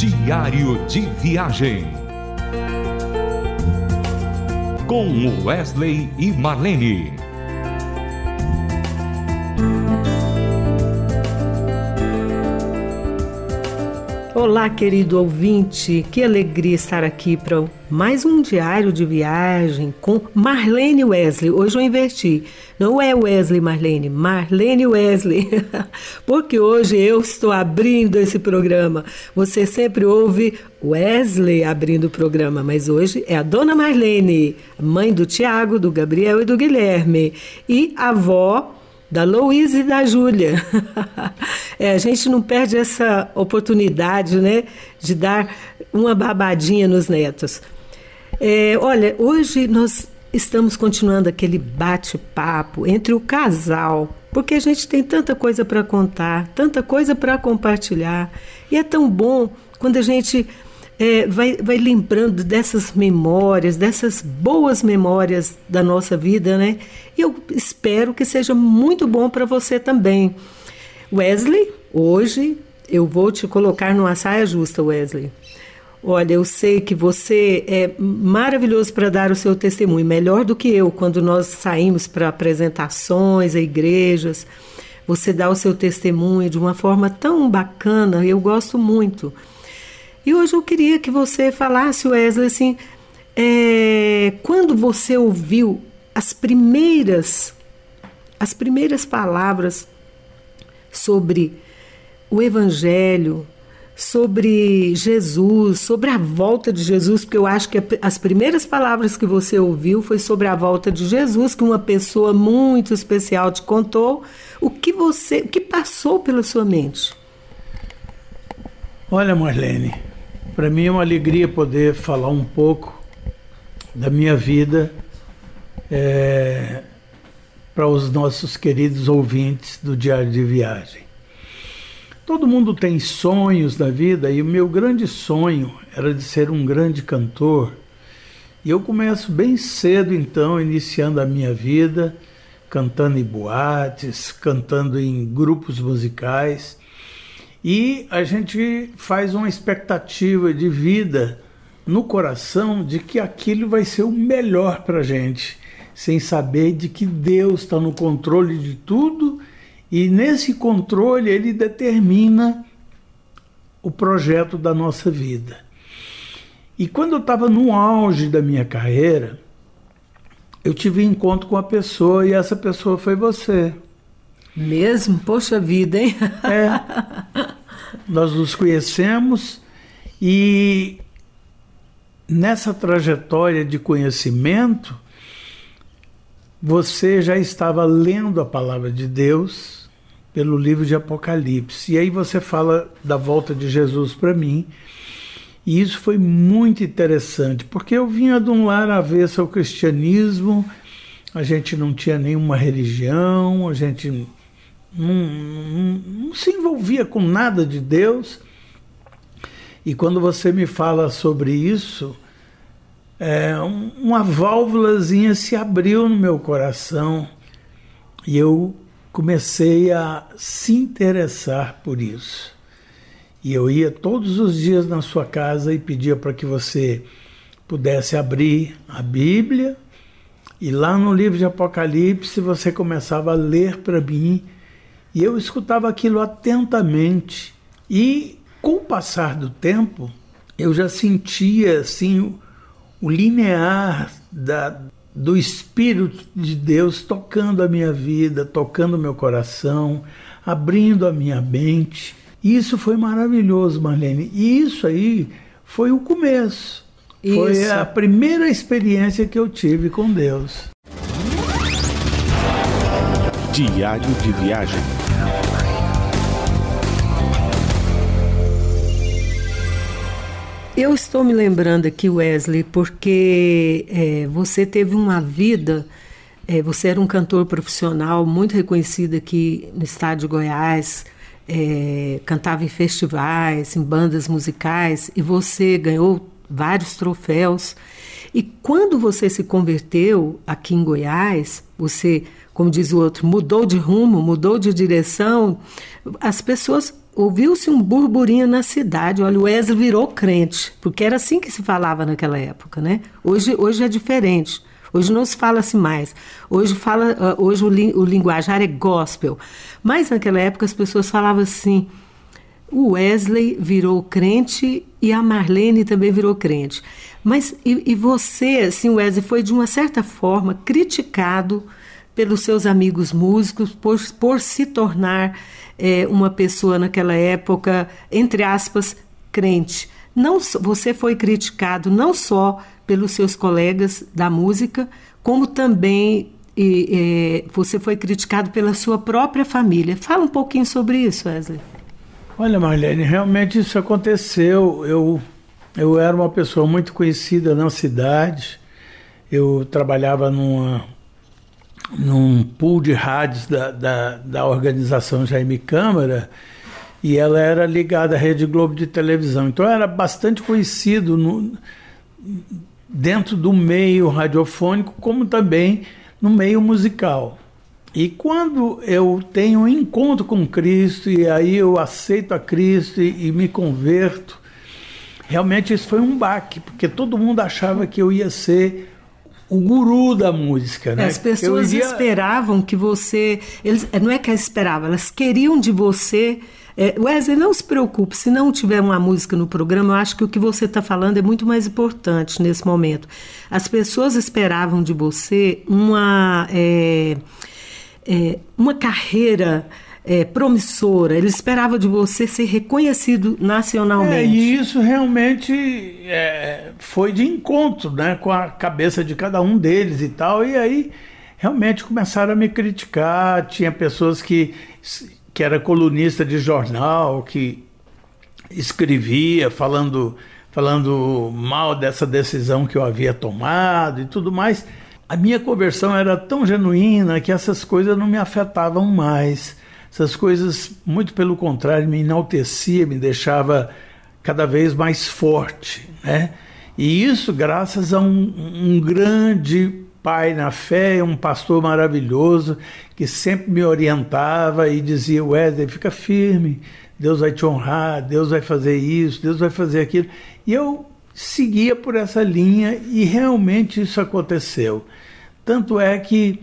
Diário de Viagem. Com Wesley e Marlene. Olá, querido ouvinte, que alegria estar aqui para mais um diário de viagem com Marlene Wesley. Hoje eu inverti, não é Wesley Marlene, Marlene Wesley, porque hoje eu estou abrindo esse programa. Você sempre ouve Wesley abrindo o programa, mas hoje é a dona Marlene, mãe do Tiago, do Gabriel e do Guilherme, e avó da Louise e da Júlia. é, a gente não perde essa oportunidade, né, de dar uma babadinha nos netos. É, olha, hoje nós estamos continuando aquele bate-papo entre o casal, porque a gente tem tanta coisa para contar, tanta coisa para compartilhar, e é tão bom quando a gente é, vai, vai lembrando dessas memórias, dessas boas memórias da nossa vida, né? E eu espero que seja muito bom para você também. Wesley, hoje eu vou te colocar numa saia justa, Wesley. Olha, eu sei que você é maravilhoso para dar o seu testemunho, melhor do que eu quando nós saímos para apresentações, a igrejas. Você dá o seu testemunho de uma forma tão bacana, eu gosto muito. E hoje eu queria que você falasse, Wesley, assim, é, quando você ouviu as primeiras, as primeiras palavras sobre o Evangelho, sobre Jesus, sobre a volta de Jesus, porque eu acho que as primeiras palavras que você ouviu foi sobre a volta de Jesus, que uma pessoa muito especial te contou. O que você, o que passou pela sua mente? Olha, Marlene, para mim é uma alegria poder falar um pouco da minha vida é, para os nossos queridos ouvintes do Diário de Viagem. Todo mundo tem sonhos na vida e o meu grande sonho era de ser um grande cantor. E eu começo bem cedo, então, iniciando a minha vida, cantando em boates, cantando em grupos musicais. E a gente faz uma expectativa de vida no coração de que aquilo vai ser o melhor para a gente, sem saber de que Deus está no controle de tudo e nesse controle ele determina o projeto da nossa vida. E quando eu estava no auge da minha carreira, eu tive um encontro com uma pessoa e essa pessoa foi você. Mesmo? Poxa vida, hein? É. Nós nos conhecemos e nessa trajetória de conhecimento, você já estava lendo a palavra de Deus pelo livro de Apocalipse. E aí você fala da volta de Jesus para mim. E isso foi muito interessante, porque eu vinha de um lar avesso ao cristianismo, a gente não tinha nenhuma religião, a gente não, não, não se envolvia com nada de Deus. E quando você me fala sobre isso, é, uma válvulazinha se abriu no meu coração e eu comecei a se interessar por isso. E eu ia todos os dias na sua casa e pedia para que você pudesse abrir a Bíblia e lá no livro de Apocalipse você começava a ler para mim e eu escutava aquilo atentamente. E com o passar do tempo, eu já sentia assim o, o linear da, do Espírito de Deus tocando a minha vida, tocando o meu coração, abrindo a minha mente. E isso foi maravilhoso, Marlene. E isso aí foi o começo. Isso. Foi a primeira experiência que eu tive com Deus. Diário de Viagem. Eu estou me lembrando aqui, Wesley, porque é, você teve uma vida. É, você era um cantor profissional muito reconhecido aqui no estado de Goiás, é, cantava em festivais, em bandas musicais, e você ganhou vários troféus. E quando você se converteu aqui em Goiás, você como diz o outro, mudou de rumo, mudou de direção, as pessoas ouviu-se um burburinho na cidade. Olha, o Wesley virou crente, porque era assim que se falava naquela época, né? Hoje, hoje é diferente. Hoje não se fala assim mais. Hoje, fala, ah, hoje o, o linguajar é gospel. Mas naquela época as pessoas falavam assim: o Wesley virou crente e a Marlene também virou crente. Mas e, e você, assim, Wesley, foi de uma certa forma criticado pelos seus amigos músicos por, por se tornar é, uma pessoa naquela época, entre aspas, crente. Não, você foi criticado não só pelos seus colegas da música, como também e, e, você foi criticado pela sua própria família. Fala um pouquinho sobre isso, Wesley. Olha, Marlene, realmente isso aconteceu. Eu, eu era uma pessoa muito conhecida na cidade. Eu trabalhava numa, num pool de rádios da, da, da organização Jaime Câmara e ela era ligada à Rede Globo de televisão. Então era bastante conhecido no, dentro do meio radiofônico, como também no meio musical. E quando eu tenho um encontro com Cristo e aí eu aceito a Cristo e, e me converto, realmente isso foi um baque, porque todo mundo achava que eu ia ser o guru da música, né? As pessoas iria... esperavam que você, eles, não é que elas esperavam, elas queriam de você é, Wesley, não se preocupe, se não tiver uma música no programa, eu acho que o que você está falando é muito mais importante nesse momento. As pessoas esperavam de você uma, é, é, uma carreira é, promissora, eles esperavam de você ser reconhecido nacionalmente. É, e isso realmente é, foi de encontro né, com a cabeça de cada um deles e tal, e aí realmente começaram a me criticar, tinha pessoas que que era colunista de jornal, que escrevia falando, falando mal dessa decisão que eu havia tomado e tudo mais. A minha conversão era tão genuína que essas coisas não me afetavam mais. Essas coisas, muito pelo contrário, me enaltecia, me deixava cada vez mais forte, né? E isso graças a um, um grande pai na fé, um pastor maravilhoso que sempre me orientava e dizia: Wesley, fica firme, Deus vai te honrar, Deus vai fazer isso, Deus vai fazer aquilo. E eu seguia por essa linha e realmente isso aconteceu. Tanto é que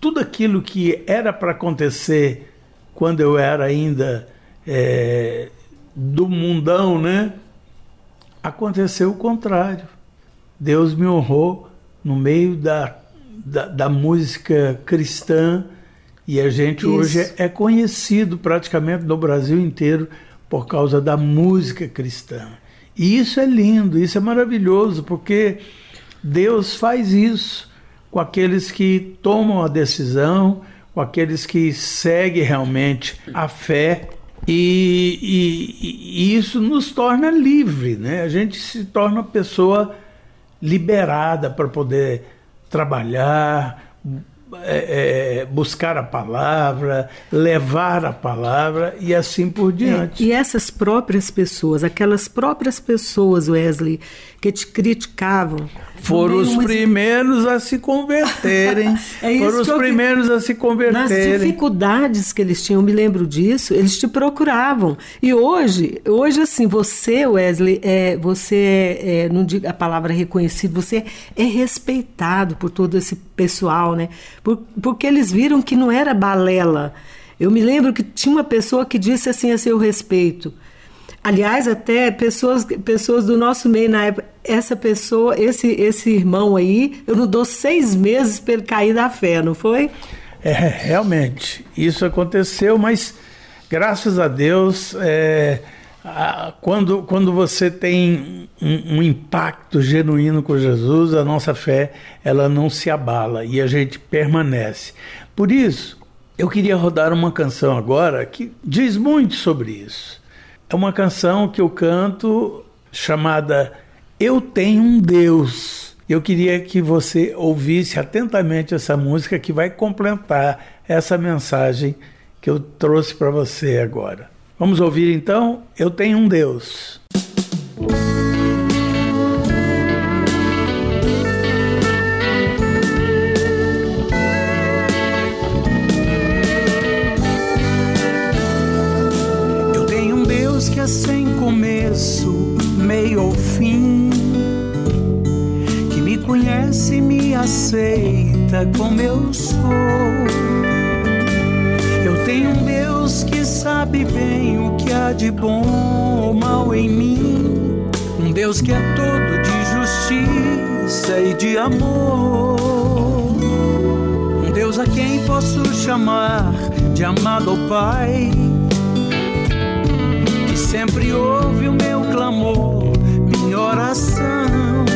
tudo aquilo que era para acontecer quando eu era ainda é, do mundão, né? Aconteceu o contrário. Deus me honrou no meio da, da, da música cristã e a gente Isso. hoje é conhecido praticamente no Brasil inteiro por causa da música cristã. E isso é lindo, isso é maravilhoso, porque Deus faz isso com aqueles que tomam a decisão, com aqueles que seguem realmente a fé. E, e, e isso nos torna livre, né? A gente se torna pessoa liberada para poder trabalhar, é, é, buscar a palavra, levar a palavra e assim por é, diante. É, e essas próprias pessoas, aquelas próprias pessoas, Wesley, que te criticavam. Foram os primeiros a se converterem. é Foram os primeiros a se converterem. Nas dificuldades que eles tinham, me lembro disso, eles te procuravam. E hoje, hoje assim, você, Wesley, é, você não digo a palavra reconhecido, você é respeitado por todo esse pessoal, né? Por, porque eles viram que não era balela. Eu me lembro que tinha uma pessoa que disse assim a seu respeito. Aliás, até pessoas, pessoas do nosso meio na época, essa pessoa, esse, esse irmão aí, eu não dou seis meses para ele cair da fé, não foi? É, realmente, isso aconteceu, mas graças a Deus, é, a, quando, quando você tem um, um, impacto genuíno com Jesus, a nossa fé ela não se abala e a gente permanece. Por isso, eu queria rodar uma canção agora que diz muito sobre isso. É uma canção que eu canto chamada Eu Tenho um Deus. Eu queria que você ouvisse atentamente essa música que vai completar essa mensagem que eu trouxe para você agora. Vamos ouvir então Eu Tenho um Deus. Eu tenho um Deus que é sem começo, meio ou fim, que me conhece e me aceita como eu sou. Sabe bem o que há de bom ou mal em mim, um Deus que é todo de justiça e de amor. Um Deus a quem posso chamar de amado Pai sempre ouve o meu clamor, minha oração.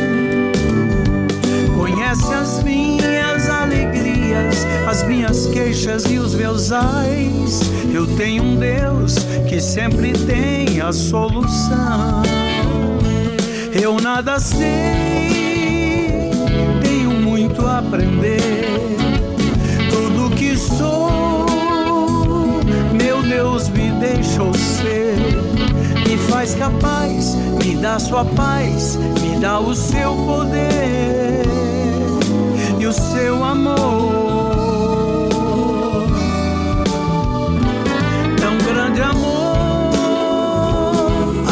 Conhece as minhas alegrias, as minhas queixas e os meus ais. Eu tenho um Deus que sempre tem a solução. Eu nada sei, tenho muito a aprender. Tudo que sou, meu Deus me deixou ser me faz capaz, me dá sua paz, me dá o seu poder e o seu amor. Tão grande amor,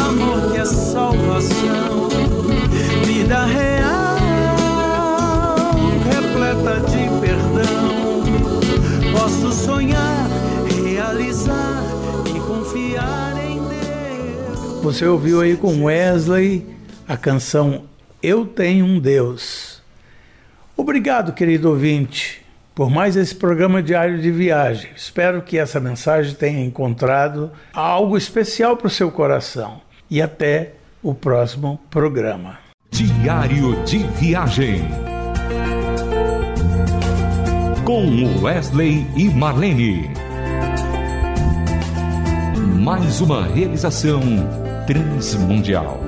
amor que é salvação, vida real, repleta de perdão. Posso sonhar, realizar e confiar em você ouviu aí com Wesley a canção Eu Tenho um Deus. Obrigado, querido ouvinte, por mais esse programa diário de viagem. Espero que essa mensagem tenha encontrado algo especial para o seu coração. E até o próximo programa. Diário de Viagem. Com Wesley e Marlene. Mais uma realização Transmundial.